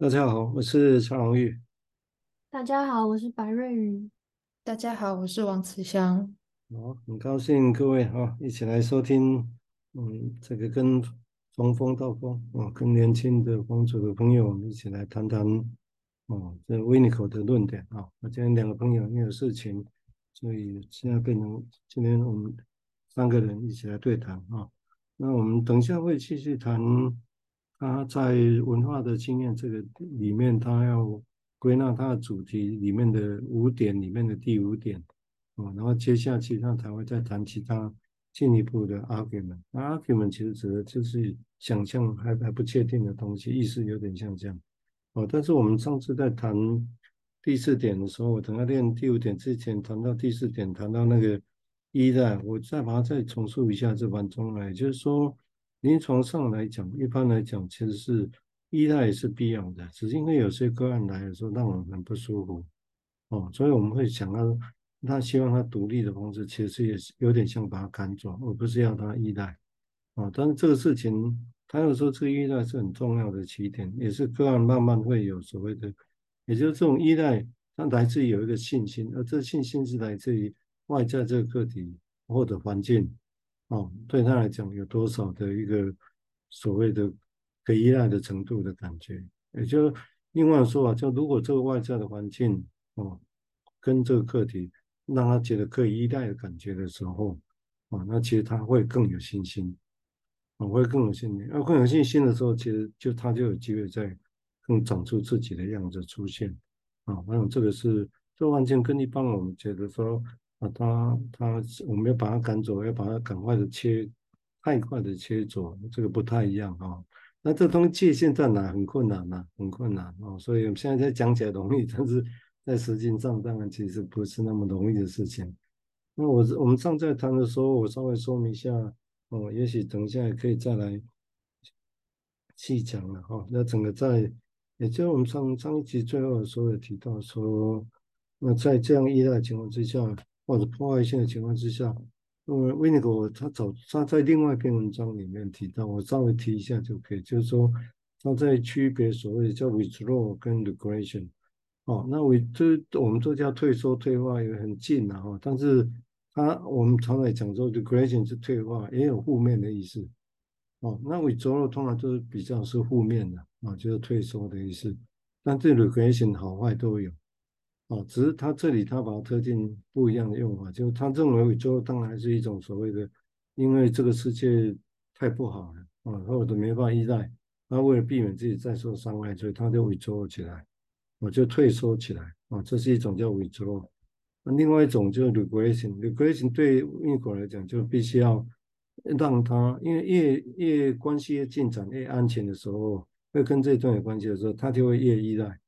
大家好，我是蔡荣玉。大家好，我是白瑞宇。大家好，我是王慈祥。好，很高兴各位啊一起来收听，嗯，这个跟从风到风啊，跟年轻的风主的朋友，我们一起来谈谈哦，这 Winiko 的论点啊。我今天两个朋友因为有事情，所以现在变成今天我们三个人一起来对谈啊。那我们等一下会继续谈。他在文化的经验这个里面，他要归纳他的主题里面的五点里面的第五点，哦，然后接下去他才会再谈其他进一步的 argument。那 argument 其实指的就是想象还还不确定的东西，意思有点像这样，哦。但是我们上次在谈第四点的时候，我等下练第五点之前谈到第四点，谈到那个依赖，我再把它再重述一下这番中来，就是说。临床上来讲，一般来讲，其实是依赖是必要的，只是因为有些个案来的时候让我们很不舒服，哦，所以我们会想到他希望他独立的方式，其实也是有点像把他赶走，而不是要他依赖，哦，但是这个事情，他又说这个依赖是很重要的起点，也是个案慢慢会有所谓的，也就是这种依赖，它来自于有一个信心，而这信心是来自于外在这个个体或者环境。哦，对他来讲有多少的一个所谓的可依赖的程度的感觉，也就另外说啊，就如果这个外在的环境哦，跟这个个体让他觉得可以依赖的感觉的时候，哦，那其实他会更有信心，哦，会更有信心。那更有信心的时候，其实就他就有机会在更长出自己的样子出现，啊，我想这个是这完全跟一般我们觉得说。啊，他他，我们要把他赶走，要把他赶快的切，太快的切走，这个不太一样啊。那这东西界限在哪？很困难呐，很困难啊。所以我们现在在讲起来容易，但是在实际上当然其实不是那么容易的事情。那我我们上在谈的时候，我稍微说明一下哦，也许等一下也可以再来细讲了哈。那整个在，也就我们上上一集最后的时候也提到说，那在这样依赖情况之下。或者破坏性的情况之下，那么 Winiko 他早他在另外一篇文章里面提到，我稍微提一下就可以，就是说他在区别所谓的叫 withdraw 跟 regression，哦，那 we，这我们都叫退缩退化也很近的哈，但是他我们常来讲说 regression 是退化，也有负面的意思，哦，那 withdraw 通常都是比较是负面的啊，就是退缩的意思，但这 regression 好坏都有。哦，只是他这里他把它特定不一样的用法，就是他认为 withdraw 当然是一种所谓的，因为这个世界太不好了啊，或者没办法依赖，他为了避免自己再受伤害，所以他就 withdraw 起来，我就退缩起来啊，这是一种叫 withdraw。那另外一种就是 regression，regression 对英国来讲就必须要让他，因为越越关系越进展越安全的时候，会跟这段有关系的时候，他就会越依赖。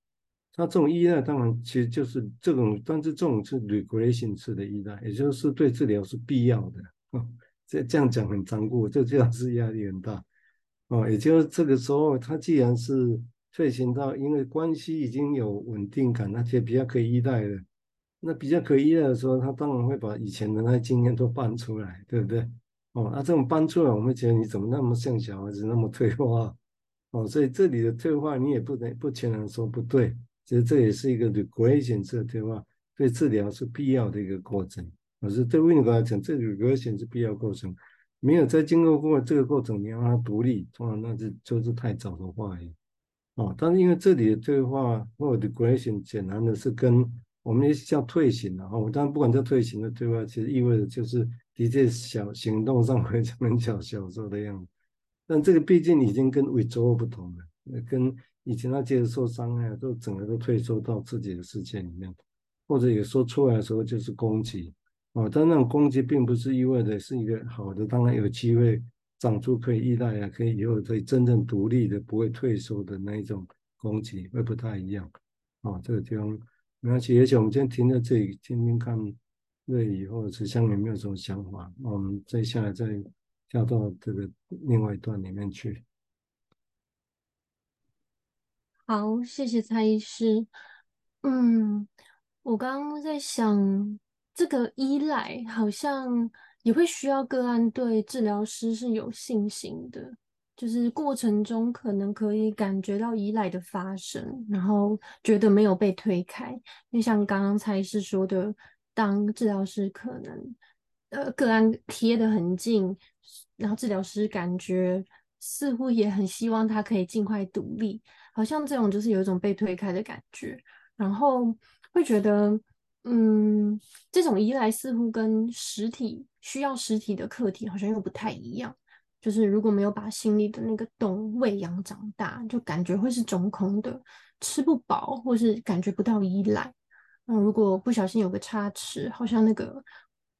那这种依赖当然其实就是这种，但是这种是 regression 式的依赖，也就是对治疗是必要的。哦，这这样讲很残酷，这这样是压力很大。哦，也就是这个时候，他既然是退行到，因为关系已经有稳定感，而且比较可以依赖的，那比较可以依赖的时候，他当然会把以前的那些经验都搬出来，对不对？哦，那这种搬出来，我们觉得你怎么那么像小孩子那么退化？哦，所以这里的退化，你也不能不全然说不对。其实这也是一个 regression 式的退化，对治疗是必要的一个过程。可是对 Winiko 来讲，这 regression 是必要过程，没有在经过过这个过程，你让它独立，通常那是就是太早的话语。哦，但是因为这里的退化或者 regression 显然的是跟我们也叫退行了哦，但不管叫退行的退化，其实意味着就是的确小行动上会 像小小时候的样子，但这个毕竟已经跟萎缩不同了，跟。以前他接受伤害，都整个都退缩到自己的世界里面，或者有说出来的时候就是攻击，哦，但那种攻击并不是意味着是一个好的，当然有机会长出可以依赖啊，可以以后可以真正独立的，不会退缩的那一种攻击，会不太一样，哦，这个地方没关系，而且我们今天停在这里，听听看瑞宇或者是下面有没有什么想法，我们接下来再跳到这个另外一段里面去。好，谢谢蔡医师。嗯，我刚刚在想，这个依赖好像也会需要个案对治疗师是有信心的，就是过程中可能可以感觉到依赖的发生，然后觉得没有被推开。就像刚刚蔡医师说的，当治疗师可能呃个案贴得很近，然后治疗师感觉似乎也很希望他可以尽快独立，好像这种就是有一种被推开的感觉，然后会觉得嗯，这种依赖似乎跟实体需要实体的课题好像又不太一样。就是如果没有把心里的那个洞喂养长大，就感觉会是中空的，吃不饱，或是感觉不到依赖。那如果不小心有个差池，好像那个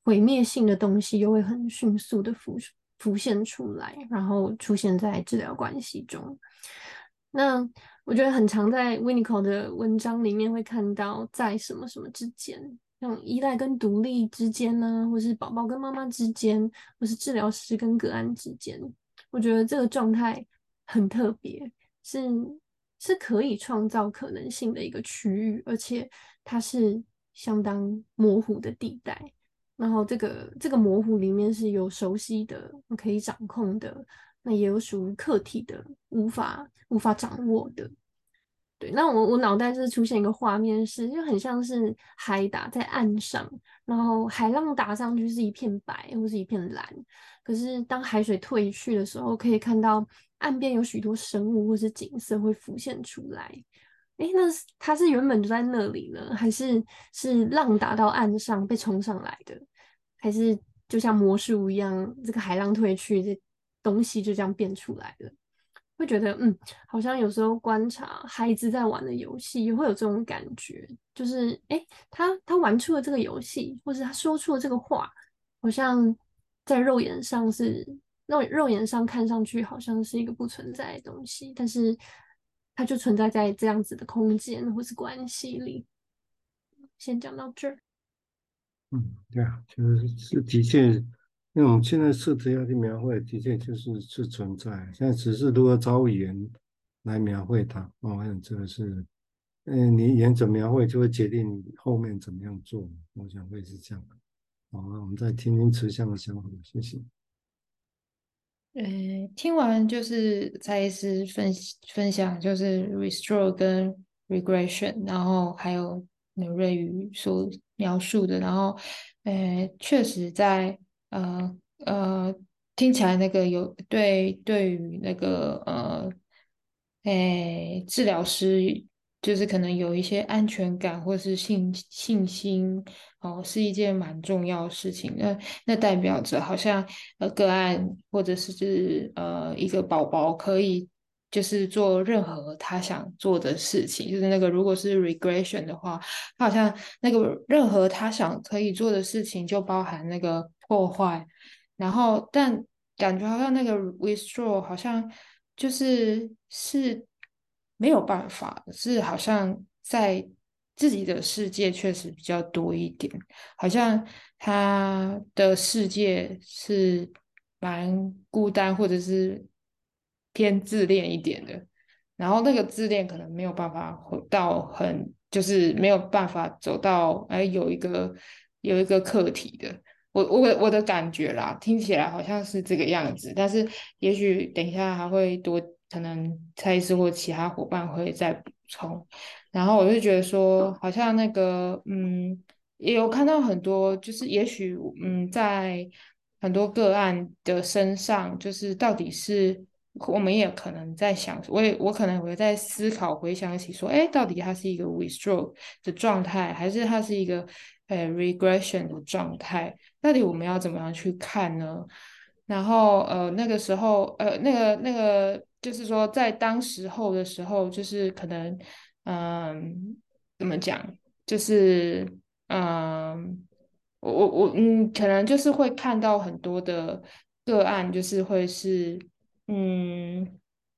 毁灭性的东西又会很迅速的浮浮现出来，然后出现在治疗关系中。那我觉得很常在 Winicko 的文章里面会看到，在什么什么之间。像依赖跟独立之间呢，或是宝宝跟妈妈之间，或是治疗师跟个案之间，我觉得这个状态很特别，是是可以创造可能性的一个区域，而且它是相当模糊的地带。然后这个这个模糊里面是有熟悉的、可以掌控的，那也有属于客体的、无法无法掌握的。对，那我我脑袋就是出现一个画面是，是就很像是海打在岸上，然后海浪打上去是一片白或是一片蓝，可是当海水退去的时候，可以看到岸边有许多生物或是景色会浮现出来。诶，那它是原本就在那里呢，还是是浪打到岸上被冲上来的，还是就像魔术一样，这个海浪退去，这东西就这样变出来了？会觉得，嗯，好像有时候观察孩子在玩的游戏，也会有这种感觉，就是，诶，他他玩出了这个游戏，或是他说出了这个话，好像在肉眼上是肉肉眼上看上去好像是一个不存在的东西，但是它就存在在这样子的空间或是关系里。先讲到这儿。嗯，对啊，就是是的确。因为我们现在试图要去描绘的确就是是存在，现在只是如何找语言来描绘它。哦，我想这个是，嗯，你语言怎么描绘，就会决定你后面怎么样做。我想会是这样。好，那我们再听听慈祥的想法，谢谢。呃，听完就是蔡医师分分享，就是 restore 跟 regression，然后还有刘瑞宇所描述的，然后，呃，确实在。呃呃，听起来那个有对对于那个呃，诶，治疗师就是可能有一些安全感或是信信心哦，是一件蛮重要的事情。那那代表着好像呃个案或者是呃一个宝宝可以就是做任何他想做的事情，就是那个如果是 regression 的话，他好像那个任何他想可以做的事情就包含那个。破坏，然后但感觉好像那个 withdraw 好像就是是没有办法，是好像在自己的世界确实比较多一点，好像他的世界是蛮孤单或者是偏自恋一点的，然后那个自恋可能没有办法回到很，就是没有办法走到哎有一个有一个课题的。我我我的感觉啦，听起来好像是这个样子，但是也许等一下还会多，可能蔡医师或其他伙伴会再补充。然后我就觉得说，好像那个嗯，也有看到很多，就是也许嗯，在很多个案的身上，就是到底是我们也可能在想，我也我可能会在思考回想起说，哎，到底它是一个 withdraw 的状态，还是它是一个呃 regression 的状态？到底我们要怎么样去看呢？然后呃，那个时候呃，那个那个就是说，在当时候的时候，就是可能嗯，怎么讲？就是嗯，我我我嗯，可能就是会看到很多的个案，就是会是嗯，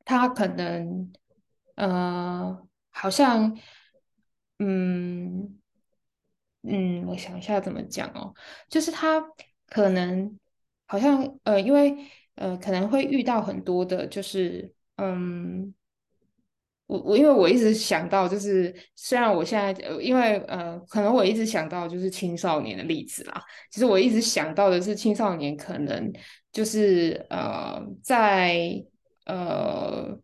他可能呃，好像嗯。嗯，我想一下怎么讲哦，就是他可能好像呃，因为呃，可能会遇到很多的，就是嗯，我我因为我一直想到，就是虽然我现在呃，因为呃，可能我一直想到就是青少年的例子啦，其实我一直想到的是青少年可能就是呃，在呃，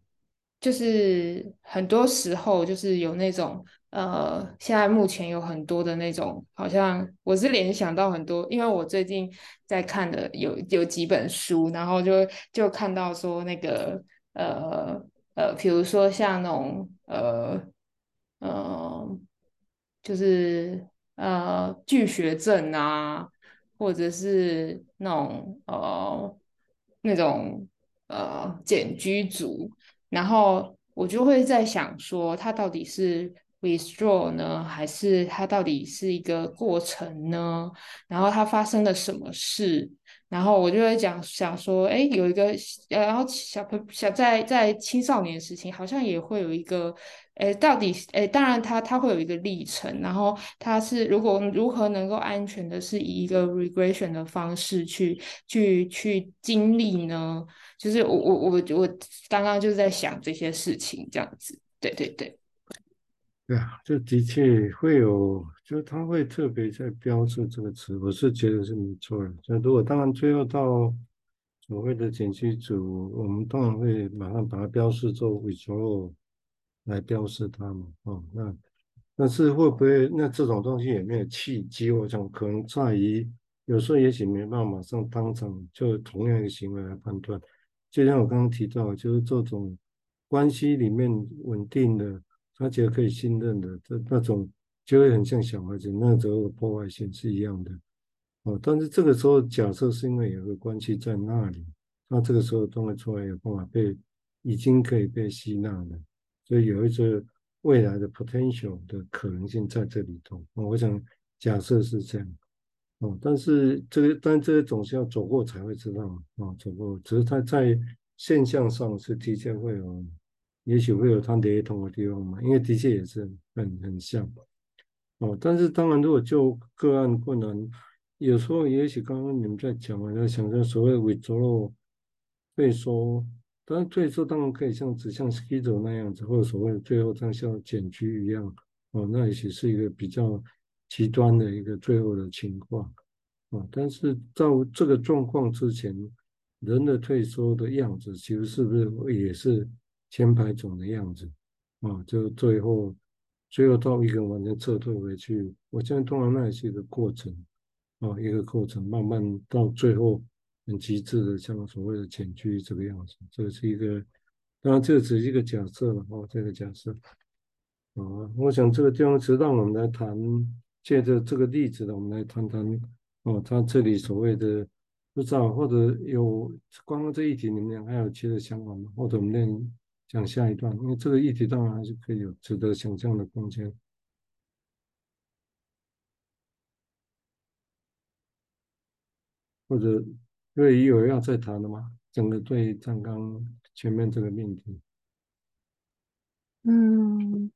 就是很多时候就是有那种呃，现在目前有很多的那种，好像我是联想到很多，因为我最近在看的有有几本书，然后就就看到说那个呃呃，比如说像那种呃呃，就是呃拒学症啊，或者是那种呃那种。呃，简居族，然后我就会在想说，他到底是 withdraw 呢，还是它到底是一个过程呢？然后它发生了什么事？然后我就会讲想说，哎，有一个，然后小朋小在在青少年时期，好像也会有一个，哎，到底，哎，当然他他会有一个历程，然后他是如果如何能够安全的，是以一个 regression 的方式去去去经历呢？就是我我我我刚刚就是在想这些事情，这样子，对对对。对啊，这的确会有，就是他会特别在标注这个词，我是觉得是没错的。那如果当然最后到所谓的减去组，我们当然会马上把它标示作 withdraw 来标示它嘛。哦，那但是会不会那这种东西有没有契机？我想可能在于有时候也许没办法马上当场就同样一个行为来判断。就像我刚刚提到，就是这种关系里面稳定的。他觉得可以信任的，这那种就会很像小孩子那时候的破坏性是一样的哦。但是这个时候假设是因为有个关系在那里，那这个时候动会出来有办法被已经可以被吸纳了，所以有一个未来的 potential 的可能性在这里头。哦，我想假设是这样哦，但是这个但这个总是要走过才会知道啊，走过只是它在现象上是提前会有。也许会有它雷同的地方嘛，因为的确也是很很像哦。但是当然，如果就个案困难，有时候也许刚刚你们在讲啊，在想象所谓 withdraw 退缩，当然退缩当然可以像只像 schizo 那样子，或者所谓最后像像茧居一样哦，那也许是一个比较极端的一个最后的情况啊。但是到这个状况之前，人的退缩的样子，其实是不是也是？千百种的样子，啊，就最后，最后到一个完全撤退回去。我现在通常那也是一个过程，啊，一个过程，慢慢到最后很极致的，像所谓的茧居这个样子。这是一个，当然这只是一个假设了，哦，这个假设。啊，我想这个地方是让我们来谈，借着这个例子呢，我们来谈谈，哦，他这里所谓的不知道，或者有光光这一题，你们俩还有其他想法吗？或者我们练。讲下一段，因为这个议题当然还是可以有值得想象的空间，或者因为也有要再谈的吗？整个对刚刚前面这个命题，嗯，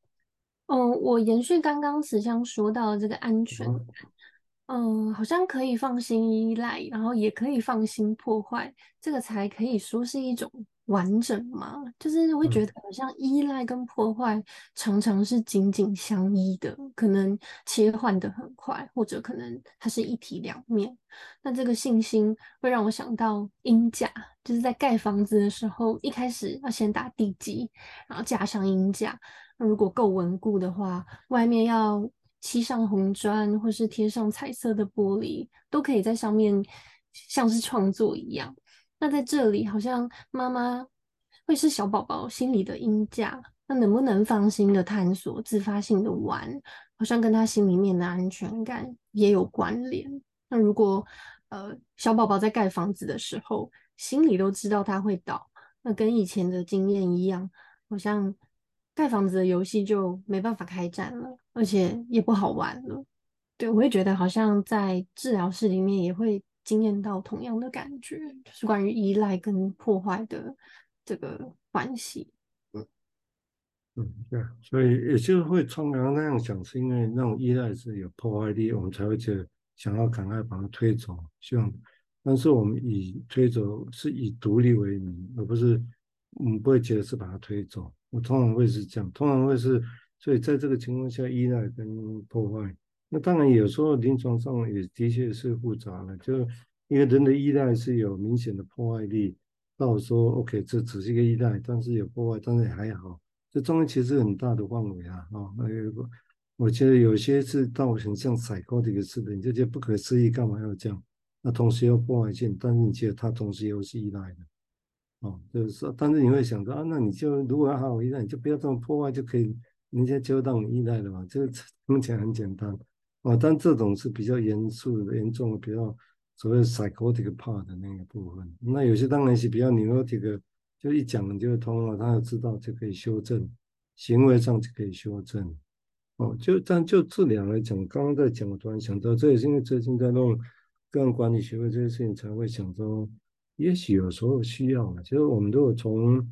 哦，我延续刚刚慈香说到的这个安全，嗯、呃，好像可以放心依赖，然后也可以放心破坏，这个才可以说是一种。完整吗？就是会觉得好像依赖跟破坏常常是紧紧相依的，可能切换的很快，或者可能它是一体两面。那这个信心会让我想到鹰架，就是在盖房子的时候，一开始要先打地基，然后架上鹰架。那如果够稳固的话，外面要漆上红砖，或是贴上彩色的玻璃，都可以在上面像是创作一样。那在这里，好像妈妈会是小宝宝心里的鹰架，那能不能放心的探索、自发性的玩，好像跟他心里面的安全感也有关联。那如果呃小宝宝在盖房子的时候，心里都知道他会倒，那跟以前的经验一样，好像盖房子的游戏就没办法开展了，而且也不好玩了。对，我会觉得好像在治疗室里面也会。经验到同样的感觉，就是关于依赖跟破坏的这个关系。嗯嗯，对，所以也就是会从刚刚那样想，是因为那种依赖是有破坏力，我们才会觉得想要赶快把它推走。希望，但是我们以推走是以独立为名，而不是我们不会觉得是把它推走。我通常会是这样，通常会是，所以在这个情况下，依赖跟破坏。那当然，有时候临床上也的确是复杂的，就因为人的依赖是有明显的破坏力，到说 OK，这只是一个依赖，但是有破坏，但是也还好。这中间其实很大的范围啊，啊，那有个，我觉得有些是到很像 psychotic 似的，你就觉得不可思议，干嘛要这样？那同时又破坏性，但是你觉得它同时又是依赖的，哦，就是说，但是你会想到啊，那你就如果要好好依赖，你就不要这么破坏就可以，人家就让你依赖了嘛，这个 听起来很简单，啊，但这种是比较严肃的、严重的，比较所谓 psychotic part 的那个部分。那有些当然是比较 neurotic。就一讲就通了，他要知道就可以修正，行为上就可以修正。哦，就但就这两来讲，刚刚在讲，我突然想到，这也是因为最近在弄个人管理学会这些事情，才会想说，也许有时候需要啊。其实我们如果从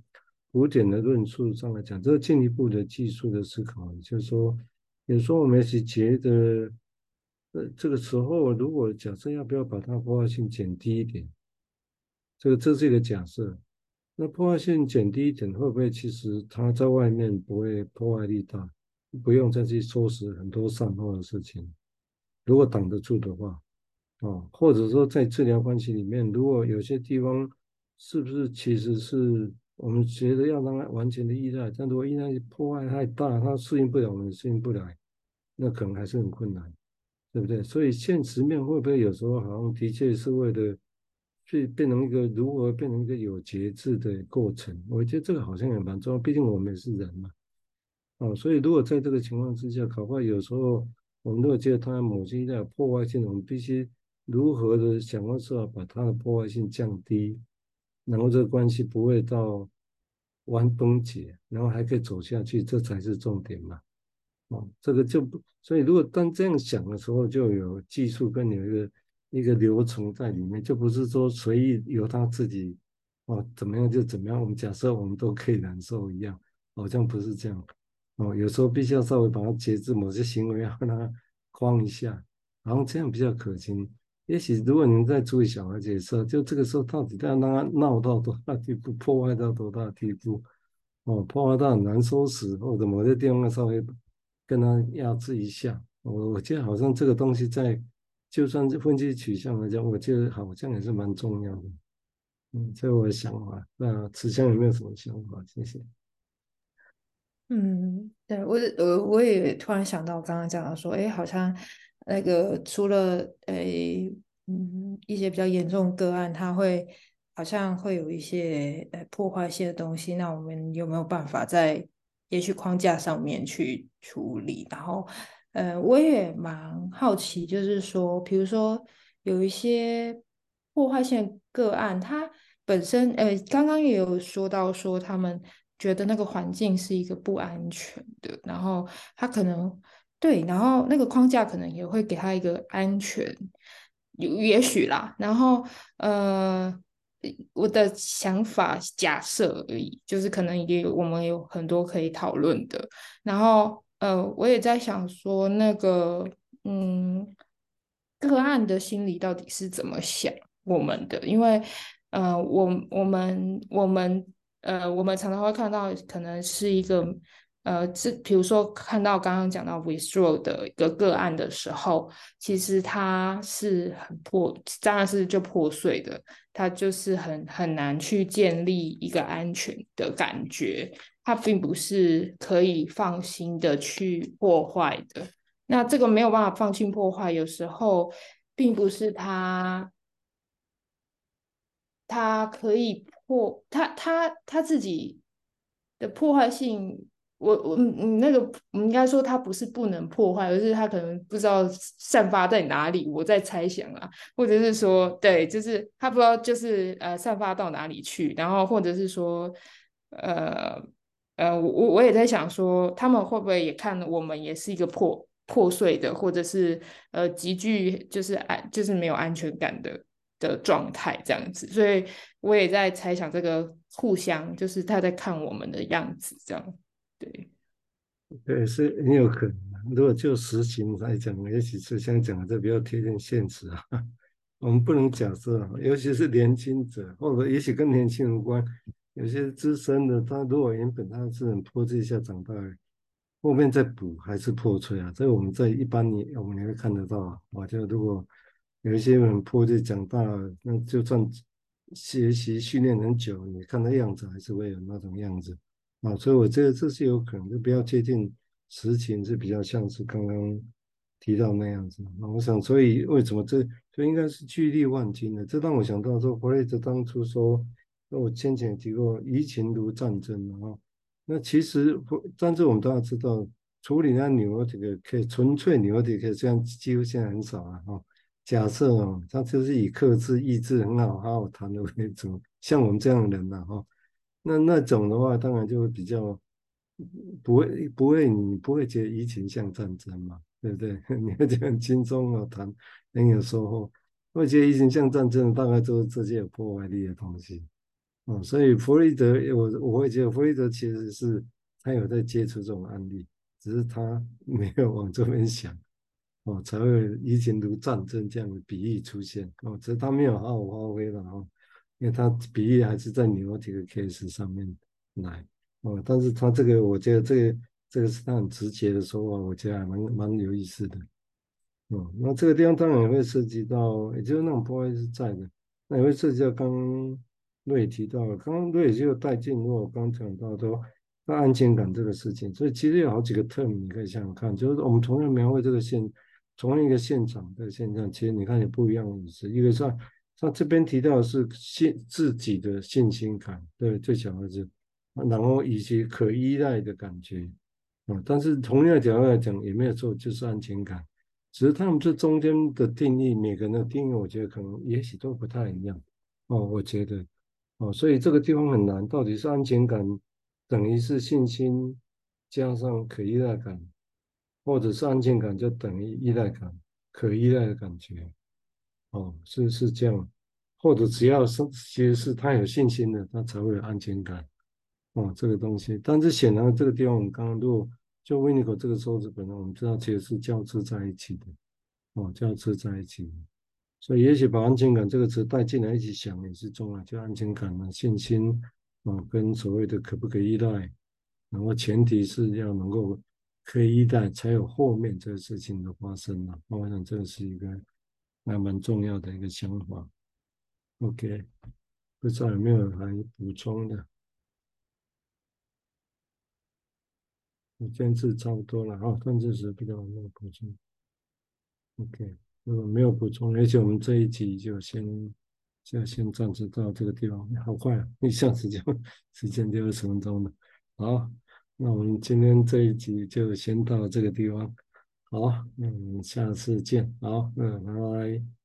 古典的论述上来讲，这个进一步的技术的思考，就是说，有时候我们是觉得，呃，这个时候如果假设要不要把它破坏性减低一点，这个这是一个假设。那破坏性减低一点，会不会其实它在外面不会破坏力大，不用再去收拾很多善后的事情？如果挡得住的话，啊，或者说在治疗关系里面，如果有些地方是不是其实是我们觉得要让它完全的依赖，但如果依赖破坏太大，它适应不了，我们适应不来，那可能还是很困难，对不对？所以现实面会不会有时候好像的确是为了。去变成一个如何变成一个有节制的过程，我觉得这个好像也蛮重要，毕竟我们也是人嘛。哦，所以如果在这个情况之下，搞不好有时候我们如果觉得它某些的破坏性，我们必须如何的想方设法把它的破坏性降低，然后这个关系不会到完崩解，然后还可以走下去，这才是重点嘛。哦，这个就不，所以如果当这样想的时候，就有技术跟有一个。一个流程在里面，就不是说随意由他自己哦怎么样就怎么样。我们假设我们都可以忍受一样，好像不是这样哦。有时候必须要稍微把它节制，某些行为让它 框一下，然后这样比较可行。也许如果你们在注意小孩子的时候，就这个时候到底要让他闹到多大地步，破坏到多大地步哦，破坏到很难收拾，或者某些地方稍微跟他压制一下。我我觉得好像这个东西在。就算是分析取向来讲，我觉得好像也是蛮重要的。嗯，这是我的想法。那慈香有没有什么想法？谢谢。嗯，对我我我也突然想到，刚刚讲到说，哎，好像那个除了诶，嗯，一些比较严重个案，它会好像会有一些呃破坏性的东西。那我们有没有办法在也许框架上面去处理？然后。呃，我也蛮好奇，就是说，比如说有一些破坏性个案，它本身，呃，刚刚也有说到说，他们觉得那个环境是一个不安全的，然后他可能对，然后那个框架可能也会给他一个安全，也许啦，然后呃，我的想法假设而已，就是可能也有我们有很多可以讨论的，然后。呃，我也在想说，那个，嗯，个案的心理到底是怎么想我们的？因为，呃，我我们我们呃，我们常常会看到，可能是一个，呃，这比如说看到刚刚讲到 withdraw 的一个个案的时候，其实它是很破，当然是就破碎的，它就是很很难去建立一个安全的感觉。它并不是可以放心的去破坏的。那这个没有办法放心破坏，有时候并不是他，他可以破他他他自己的破坏性。我我嗯那个我们应该说他不是不能破坏，而是他可能不知道散发在哪里。我在猜想啊，或者是说对，就是他不知道就是呃散发到哪里去，然后或者是说呃。呃，我我也在想说，他们会不会也看我们也是一个破破碎的，或者是呃极具就是安就是没有安全感的的状态这样子，所以我也在猜想这个互相就是他在看我们的样子这样，对，对，是很有可能。如果就实情来讲，也许是像讲的这比较贴近现实啊，我们不能假设啊，尤其是年轻者，或者也许跟年轻无关。有些资深的，他如果原本他是很破碎下长大，后面再补还是破碎啊。所以我们在一般你我们也会看得到啊。我觉得如果有一些很破碎长大，那就算学习训练很久，你看那样子还是会有那种样子啊，所以我觉得这是有可能，就比较接近实情，是比较像是刚刚提到那样子。那我想，所以为什么这就应该是巨力万金的？这让我想到说，弗雷德当初说，那我先前提过，疫情如战争啊。那其实战争我们大家知道，处理那牛这个，可以纯粹 neurotic case，这样几乎现在很少了哈。假设哦，他就是以克制、意志很好、好好谈的为主，像我们这样的人呐哈，那那种的话，当然就会比较不会不会，你不会觉得疫情像战争嘛，对不对？你会觉得很轻松哦，谈很有收获。会觉得疫情像战争，大概都是这些有破坏力的东西。哦，所以弗雷德，我我会觉得弗雷德其实是他有在接触这种案例，只是他 没有往这边想。哦，才会疫情如战争这样的比喻出现哦，只是他没有好好发挥了哦，因为他比喻还是在牛体的 case 上面来哦，但是他这个我觉得这个这个是他很直接的说法，我觉得还蛮蛮有意思的。哦，那这个地方当然也会涉及到，也就是那种破坏是在的，那也会涉及到刚刚瑞提到了，刚刚瑞就带进入我刚讲到说那安全感这个事情，所以其实有好几个 term 你可以想想看，就是我们同样描绘这个现。同一个现场的现象，其实你看也不一样的意思。一个是他这边提到的是信自己的信心感，对，最小的是，然后以及可依赖的感觉，啊，但是同样的角度来讲也没有错，就是安全感。只是他们这中间的定义，每个人的定义，我觉得可能也许都不太一样。哦，我觉得，哦，所以这个地方很难，到底是安全感等于是信心加上可依赖感。或者是安全感就等于依赖感，可依赖的感觉，哦，是是这样，或者只要是其实是他有信心的，他才会有安全感，哦，这个东西。但是显然这个地方，我们刚刚如果就 w i n i c o 这个数字本身，我们知道其实是交织在一起的，哦，交织在一起。所以也许把安全感这个词带进来一起想也是重要，就安全感啊、信心啊，跟所谓的可不可依赖，然后前提是要能够。可以依赖，才有后面这个事情的发生了。我想这是一个还蛮重要的一个想法。OK，不知道有没有还补充的？我今天是差不多了啊，但这是比较没有补充。OK，如果没有补充，而且我们这一集就先就先暂时到这个地方。好快啊，一下子就时间就二十分钟了。好。那我们今天这一集就先到这个地方，好，嗯，下次见，好，嗯，拜拜。